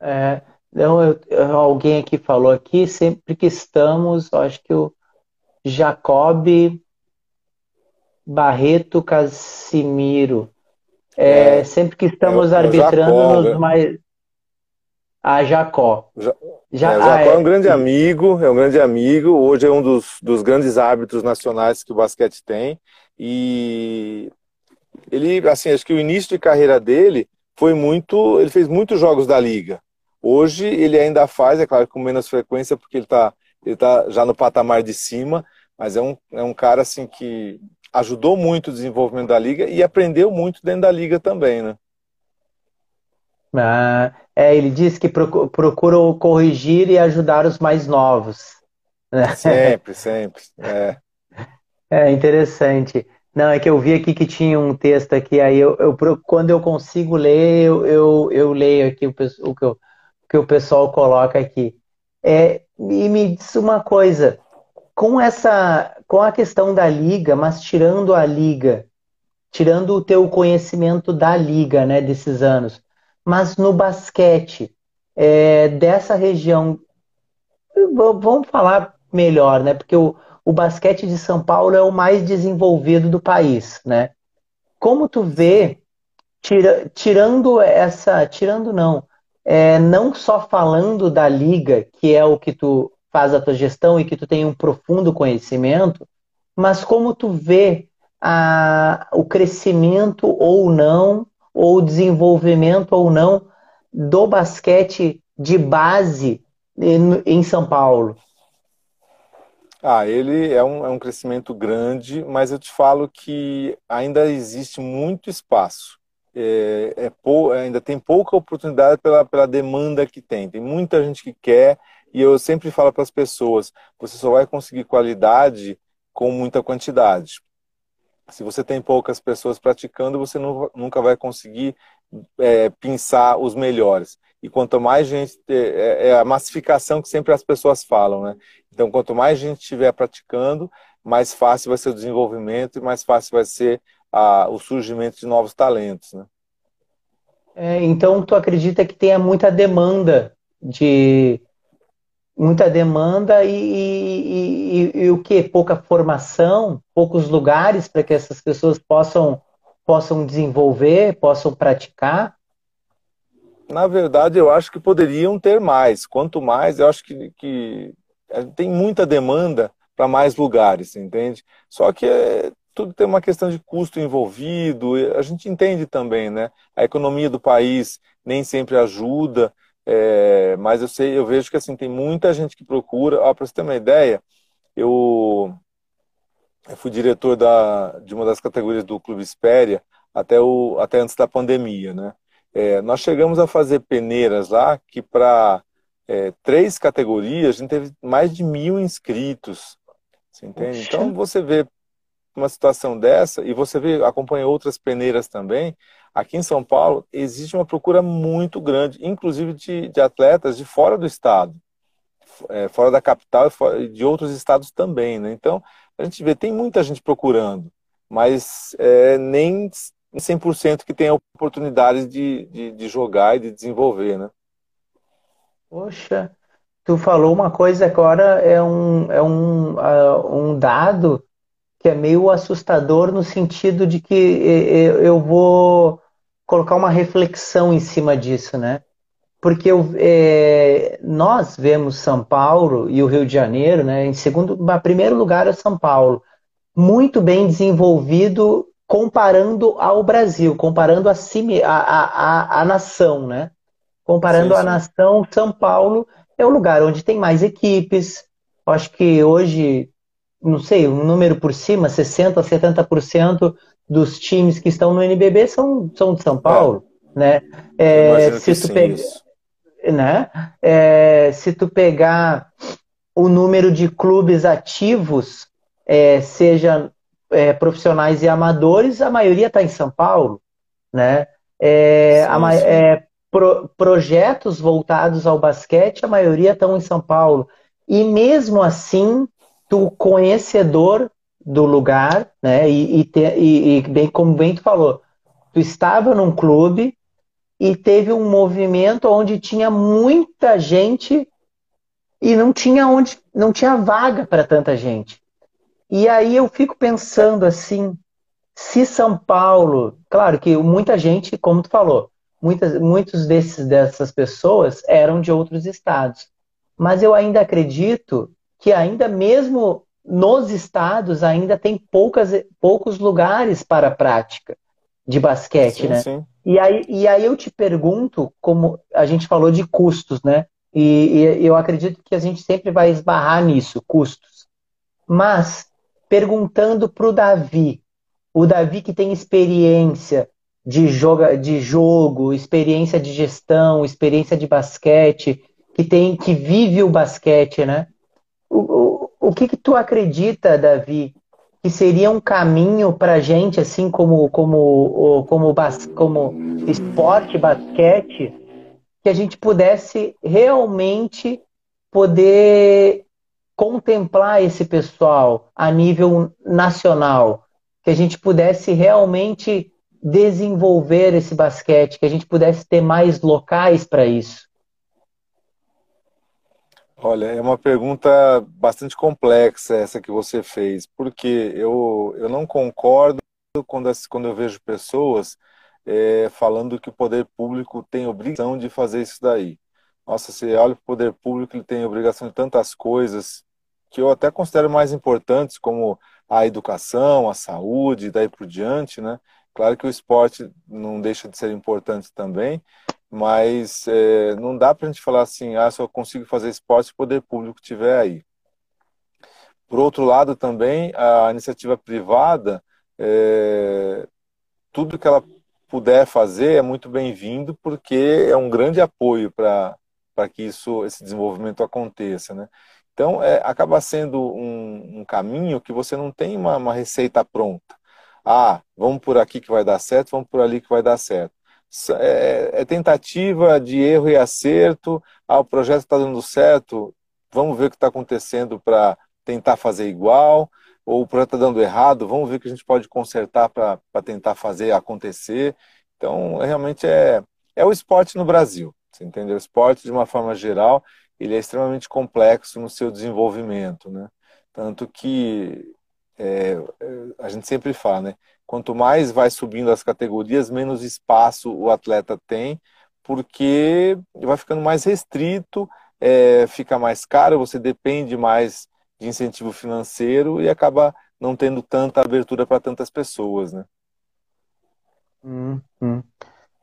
Speaker 1: É, então, eu, alguém aqui falou aqui, sempre que estamos, acho que o Jacob Barreto Casimiro. É, é, sempre que estamos é, arbitrando Jacó, nos né? mais. A Jacó.
Speaker 2: Ja... Já... É, Jacó ah, é um grande amigo, é um grande amigo. Hoje é um dos, dos grandes árbitros nacionais que o basquete tem. E ele, assim, acho que o início de carreira dele foi muito. Ele fez muitos jogos da liga. Hoje ele ainda faz, é claro, com menos frequência, porque ele está ele tá já no patamar de cima, mas é um, é um cara assim que ajudou muito o desenvolvimento da liga e aprendeu muito dentro da liga também, né?
Speaker 1: Ah, é, ele disse que procura corrigir e ajudar os mais novos.
Speaker 2: Sempre, sempre. É.
Speaker 1: é interessante. Não, é que eu vi aqui que tinha um texto aqui, aí eu, eu quando eu consigo ler, eu, eu, eu leio aqui o, o que eu, que o pessoal coloca aqui. É, e me diz uma coisa, com essa, com a questão da liga, mas tirando a liga, tirando o teu conhecimento da liga, né, desses anos, mas no basquete é, dessa região, vamos falar melhor, né, porque o, o basquete de São Paulo é o mais desenvolvido do país, né? Como tu vê, tira, tirando essa, tirando não, é, não só falando da liga, que é o que tu faz a tua gestão e que tu tem um profundo conhecimento, mas como tu vê a, o crescimento ou não, ou o desenvolvimento ou não do basquete de base em, em São Paulo.
Speaker 2: Ah, ele é um, é um crescimento grande, mas eu te falo que ainda existe muito espaço é, é pou, ainda tem pouca oportunidade pela, pela demanda que tem. Tem muita gente que quer, e eu sempre falo para as pessoas: você só vai conseguir qualidade com muita quantidade. Se você tem poucas pessoas praticando, você não, nunca vai conseguir é, pensar os melhores. E quanto mais gente. É, é, a massificação que sempre as pessoas falam, né? Então, quanto mais gente estiver praticando, mais fácil vai ser o desenvolvimento e mais fácil vai ser a, o surgimento de novos talentos. Né?
Speaker 1: É, então, tu acredita que tenha muita demanda de muita demanda e, e, e, e o que? Pouca formação, poucos lugares para que essas pessoas possam, possam desenvolver, possam praticar?
Speaker 2: Na verdade, eu acho que poderiam ter mais. Quanto mais, eu acho que, que é, tem muita demanda para mais lugares, entende? Só que é, tudo tem uma questão de custo envolvido, a gente entende também, né? A economia do país nem sempre ajuda, é, mas eu sei, eu vejo que assim tem muita gente que procura. Para você ter uma ideia, eu, eu fui diretor da, de uma das categorias do Clube Espéria até, o, até antes da pandemia, né? É, nós chegamos a fazer peneiras lá que para é, três categorias a gente teve mais de mil inscritos. Você entende? Então você vê uma situação dessa, e você vê, acompanha outras peneiras também, aqui em São Paulo existe uma procura muito grande, inclusive de, de atletas de fora do estado, é, fora da capital e de outros estados também. Né? Então, a gente vê, tem muita gente procurando, mas é, nem 100% que tem a oportunidade de, de, de jogar e de desenvolver. Né?
Speaker 1: Poxa, tu falou uma coisa agora, é um, é um, uh, um dado que é meio assustador no sentido de que eu vou colocar uma reflexão em cima disso, né? porque eu, é, nós vemos São Paulo e o Rio de Janeiro, né, em segundo, em primeiro lugar é São Paulo, muito bem desenvolvido comparando ao Brasil, comparando a, si, a, a, a, nação, né? Comparando sim, sim. a nação, São Paulo é o lugar onde tem mais equipes. Acho que hoje, não sei, um número por cima, 60% a 70% dos times que estão no NBB são, são de São Paulo, é. né? É, se tu pega, né? É, se tu pegar o número de clubes ativos, é, seja é, profissionais e amadores, a maioria está em São Paulo, né? É, sim, a, sim. É, pro, projetos voltados ao basquete, a maioria estão em São Paulo. E mesmo assim, tu conhecedor do lugar, né? E, e, te, e, e bem como bem tu falou, tu estava num clube e teve um movimento onde tinha muita gente e não tinha onde, não tinha vaga para tanta gente. E aí eu fico pensando assim, se São Paulo, claro que muita gente, como tu falou, muitas, muitos desses dessas pessoas eram de outros estados. Mas eu ainda acredito que ainda mesmo nos estados ainda tem poucas, poucos lugares para a prática de basquete, sim, né? Sim. E, aí, e aí eu te pergunto, como a gente falou de custos, né? E, e eu acredito que a gente sempre vai esbarrar nisso, custos. Mas perguntando para o Davi, o Davi que tem experiência de, joga, de jogo, experiência de gestão, experiência de basquete, que tem que vive o basquete, né? O, o, o que, que tu acredita, Davi, que seria um caminho para gente, assim como como como como esporte basquete, que a gente pudesse realmente poder contemplar esse pessoal a nível nacional, que a gente pudesse realmente desenvolver esse basquete, que a gente pudesse ter mais locais para isso?
Speaker 2: Olha, é uma pergunta bastante complexa essa que você fez, porque eu, eu não concordo quando, quando eu vejo pessoas é, falando que o poder público tem obrigação de fazer isso daí. Nossa, você olha para o poder público, ele tem obrigação de tantas coisas, que eu até considero mais importantes, como a educação, a saúde, daí por diante, né? Claro que o esporte não deixa de ser importante também, mas é, não dá para a gente falar assim, ah, só consigo fazer esporte se o poder público estiver aí. Por outro lado, também, a iniciativa privada, é, tudo que ela puder fazer é muito bem-vindo, porque é um grande apoio para que isso, esse desenvolvimento aconteça, né? Então, é, acaba sendo um, um, caminho que você não tem uma, uma, receita pronta. Ah, vamos por aqui que vai dar certo, vamos por ali que vai dar certo. É, é tentativa de erro e acerto. Ah, o projeto está dando certo, vamos ver o que está acontecendo para tentar fazer igual. Ou o projeto está dando errado, vamos ver o que a gente pode consertar para tentar fazer acontecer. Então, realmente é, é o esporte no Brasil. Você entendeu? O esporte, de uma forma geral, ele é extremamente complexo no seu desenvolvimento, né? Tanto que é, é, a gente sempre fala, né? Quanto mais vai subindo as categorias, menos espaço o atleta tem, porque vai ficando mais restrito, é, fica mais caro, você depende mais de incentivo financeiro e acaba não tendo tanta abertura para tantas pessoas, né?
Speaker 1: Hum, hum.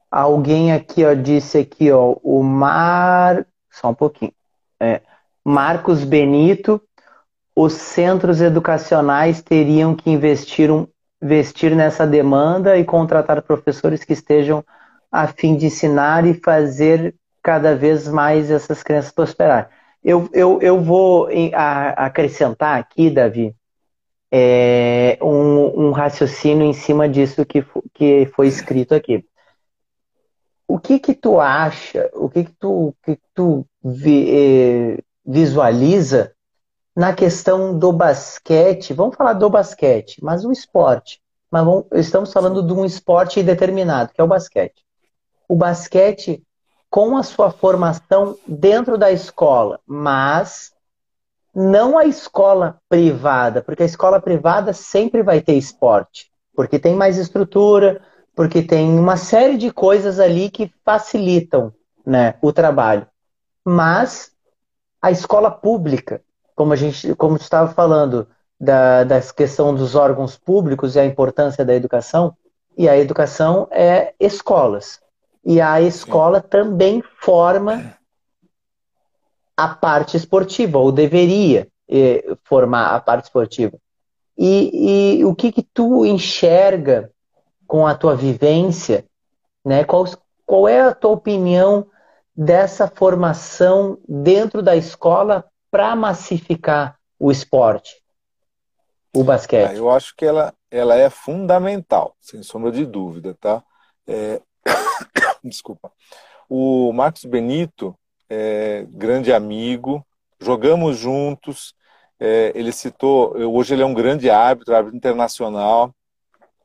Speaker 1: Alguém aqui ó, disse aqui, ó, o mar. Só um pouquinho. É, Marcos Benito, os centros educacionais teriam que investir, um, investir nessa demanda e contratar professores que estejam a fim de ensinar e fazer cada vez mais essas crianças prosperar. Eu, eu, eu vou acrescentar aqui, Davi, é, um, um, raciocínio em cima disso que, que foi escrito aqui o que que tu acha, o que que tu, que tu vi, eh, visualiza na questão do basquete? Vamos falar do basquete, mas o esporte. Mas vamos, estamos falando de um esporte determinado, que é o basquete. O basquete com a sua formação dentro da escola, mas não a escola privada, porque a escola privada sempre vai ter esporte, porque tem mais estrutura, porque tem uma série de coisas ali que facilitam né, o trabalho. Mas a escola pública, como a gente, como estava falando da, da questão dos órgãos públicos e a importância da educação, e a educação é escolas. E a escola Sim. também forma a parte esportiva, ou deveria eh, formar a parte esportiva. E, e, o que, que tu enxerga com a tua vivência, né? Qual, qual é a tua opinião dessa formação dentro da escola para massificar o esporte, o basquete?
Speaker 2: Ah, eu acho que ela, ela é fundamental, sem sombra de dúvida, tá? É... Desculpa. O Marcos Benito é grande amigo, jogamos juntos, é, ele citou, hoje ele é um grande árbitro, árbitro internacional,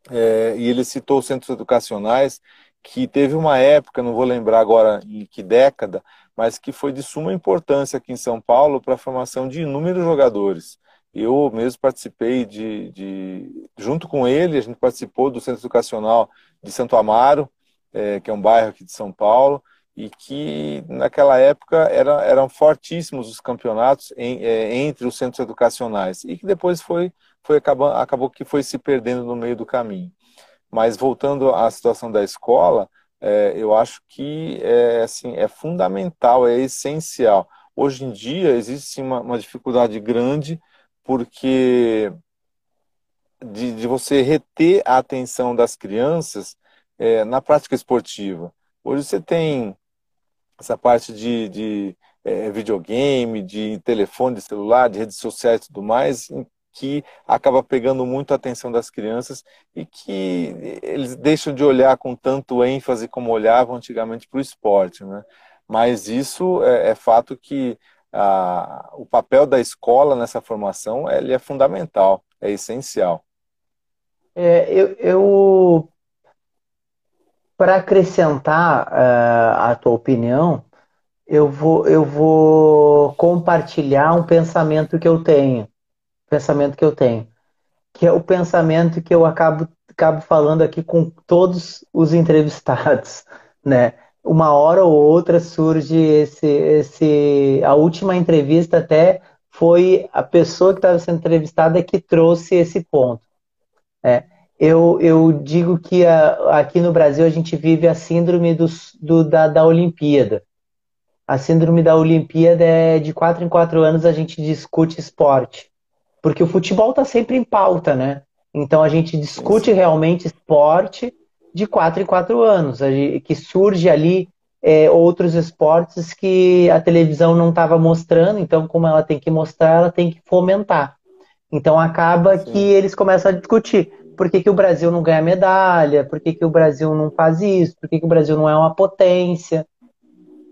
Speaker 2: é, e ele citou os centros educacionais, que teve uma época, não vou lembrar agora em que década, mas que foi de suma importância aqui em São Paulo para a formação de inúmeros jogadores. Eu mesmo participei de, de, junto com ele, a gente participou do Centro Educacional de Santo Amaro, é, que é um bairro aqui de São Paulo, e que naquela época era, eram fortíssimos os campeonatos em, é, entre os centros educacionais e que depois foi, foi acabou, que foi se perdendo no meio do caminho. Mas voltando à situação da escola, é, eu acho que é, assim, é fundamental, é essencial. Hoje em dia existe uma, uma dificuldade grande porque de, de, você reter a atenção das crianças é, na prática esportiva. Hoje você tem essa parte de, de é, videogame, de telefone, de celular, de redes sociais e tudo mais, que acaba pegando muito a atenção das crianças e que eles deixam de olhar com tanto ênfase como olhavam antigamente para o esporte. Né? Mas isso é, é fato que o papel da escola nessa formação ele é fundamental, é essencial.
Speaker 1: É, eu, eu para acrescentar uh, a tua opinião, eu vou, eu vou compartilhar um pensamento que eu tenho. Pensamento que eu tenho. Que é o pensamento que eu acabo, acabo falando aqui com todos os entrevistados, né? Uma hora ou outra surge esse, esse. A última entrevista até foi a pessoa que estava sendo entrevistada que trouxe esse ponto. É eu, eu digo que a, aqui no Brasil a gente vive a síndrome do, do, da, da Olimpíada. A síndrome da Olimpíada é de quatro em quatro anos a gente discute esporte. Porque o futebol está sempre em pauta, né? Então a gente discute realmente esporte de quatro em quatro anos, que surge ali é, outros esportes que a televisão não estava mostrando, então como ela tem que mostrar, ela tem que fomentar. Então acaba Sim. que eles começam a discutir por que, que o Brasil não ganha medalha, por que, que o Brasil não faz isso, por que, que o Brasil não é uma potência.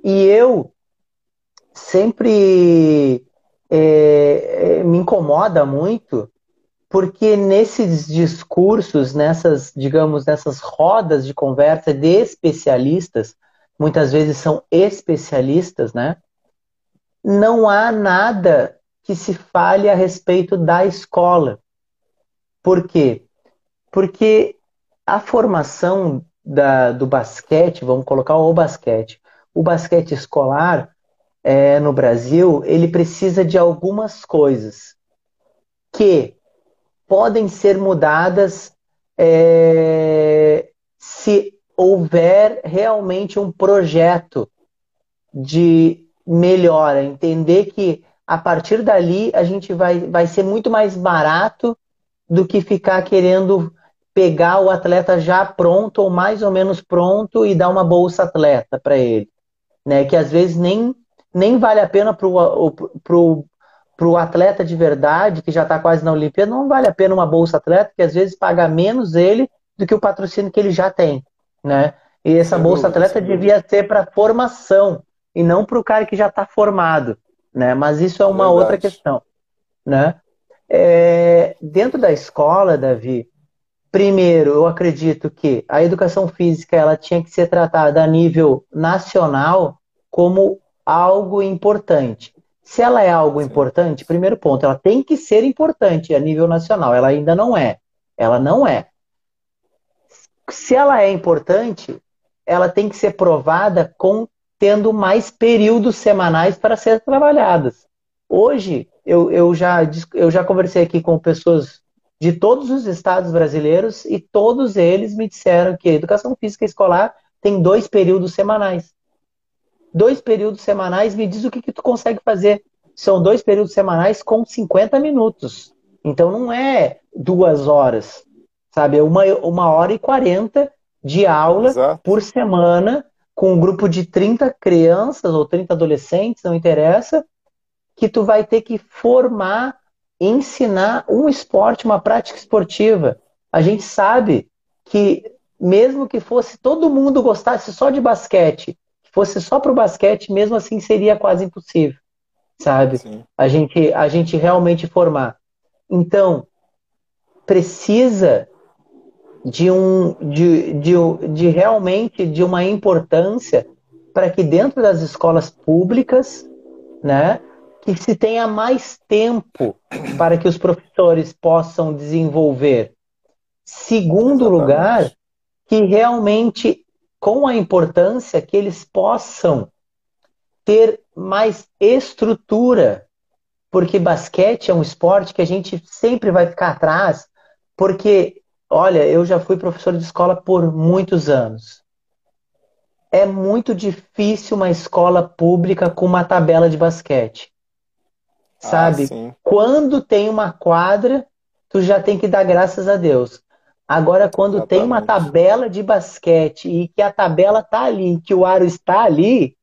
Speaker 1: E eu sempre é, é, me incomoda muito porque nesses discursos, nessas, digamos, nessas rodas de conversa de especialistas, muitas vezes são especialistas, né? Não há nada que se fale a respeito da escola. Por quê? Porque a formação da, do basquete, vamos colocar o basquete, o basquete escolar é, no Brasil, ele precisa de algumas coisas que podem ser mudadas é, se houver realmente um projeto de melhora, entender que a partir dali a gente vai, vai ser muito mais barato do que ficar querendo pegar o atleta já pronto ou mais ou menos pronto e dar uma bolsa atleta para ele, né? Que às vezes nem, nem vale a pena para o atleta de verdade que já está quase na Olimpíada, não vale a pena uma bolsa atleta que às vezes paga menos ele do que o patrocínio que ele já tem, né? E essa bolsa atleta devia ser para formação e não para o cara que já está formado, né? Mas isso é uma Verdade. outra questão, né? É, dentro da escola, Davi, Primeiro, eu acredito que a educação física ela tinha que ser tratada a nível nacional como algo importante. Se ela é algo importante, primeiro ponto, ela tem que ser importante a nível nacional. Ela ainda não é. Ela não é. Se ela é importante, ela tem que ser provada com tendo mais períodos semanais para ser trabalhadas. Hoje, eu, eu, já, eu já conversei aqui com pessoas de todos os estados brasileiros e todos eles me disseram que a educação física escolar tem dois períodos semanais. Dois períodos semanais, me diz o que, que tu consegue fazer. São dois períodos semanais com 50 minutos. Então não é duas horas, sabe? É uma, uma hora e quarenta de aula Exato. por semana com um grupo de 30 crianças ou 30 adolescentes, não interessa, que tu vai ter que formar, ensinar um esporte, uma prática esportiva. A gente sabe que mesmo que fosse todo mundo gostasse só de basquete, que fosse só para o basquete, mesmo assim seria quase impossível, sabe? Sim. A gente a gente realmente formar. Então precisa de um de, de, de realmente de uma importância para que dentro das escolas públicas, né, que se tenha mais tempo para que os professores possam desenvolver. Segundo Exatamente. lugar, que realmente com a importância que eles possam ter mais estrutura, porque basquete é um esporte que a gente sempre vai ficar atrás, porque Olha, eu já fui professor de escola por muitos anos. É muito difícil uma escola pública com uma tabela de basquete. Ah, Sabe? Ah, Quando tem uma quadra, tu já tem que dar graças a Deus. Agora, quando Exatamente. tem uma tabela de basquete e que a tabela tá ali, que o aro está ali,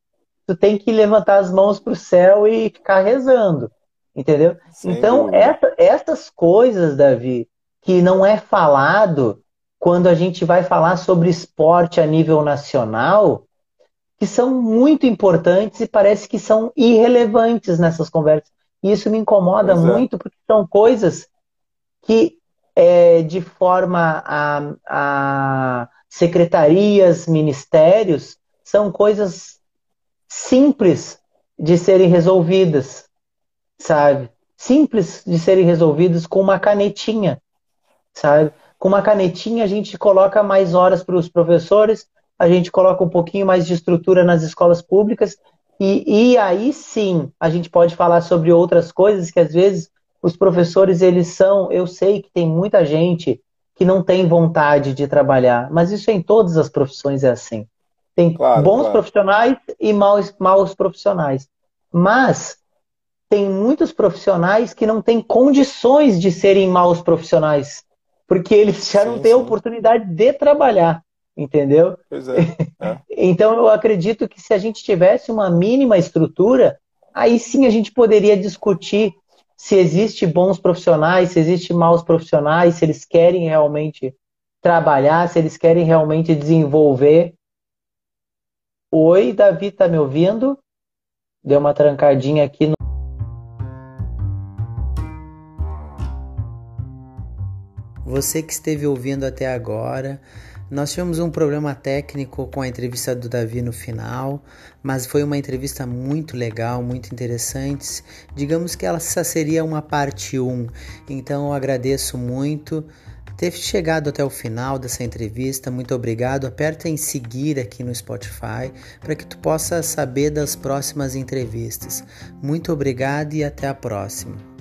Speaker 1: tu tem que levantar as mãos para o céu e ficar rezando. Entendeu? Sem então, essa, essas coisas, Davi, que não é falado quando a gente vai falar sobre esporte a nível nacional, que são muito importantes e parece que são irrelevantes nessas conversas. E isso me incomoda é. muito, porque são coisas que, é, de forma a, a secretarias, ministérios, são coisas simples de serem resolvidas, sabe? Simples de serem resolvidas com uma canetinha sabe? Com uma canetinha a gente coloca mais horas para os professores, a gente coloca um pouquinho mais de estrutura nas escolas públicas e, e aí sim a gente pode falar sobre outras coisas que às vezes os professores eles são, eu sei que tem muita gente que não tem vontade de trabalhar, mas isso em todas as profissões é assim. Tem claro, bons claro. profissionais e maus, maus profissionais. Mas tem muitos profissionais que não têm condições de serem maus profissionais porque eles já sim, não têm sim. oportunidade de trabalhar, entendeu? Pois é. é. então eu acredito que se a gente tivesse uma mínima estrutura, aí sim a gente poderia discutir se existe bons profissionais, se existe maus profissionais, se eles querem realmente trabalhar, se eles querem realmente desenvolver. Oi, Davi, tá me ouvindo? Deu uma trancadinha aqui no
Speaker 3: Você que esteve ouvindo até agora, nós tivemos um problema técnico com a entrevista do Davi no final, mas foi uma entrevista muito legal, muito interessante. Digamos que ela seria uma parte 1, então eu agradeço muito ter chegado até o final dessa entrevista. Muito obrigado. Aperta em seguir aqui no Spotify para que tu possa saber das próximas entrevistas. Muito obrigado e até a próxima.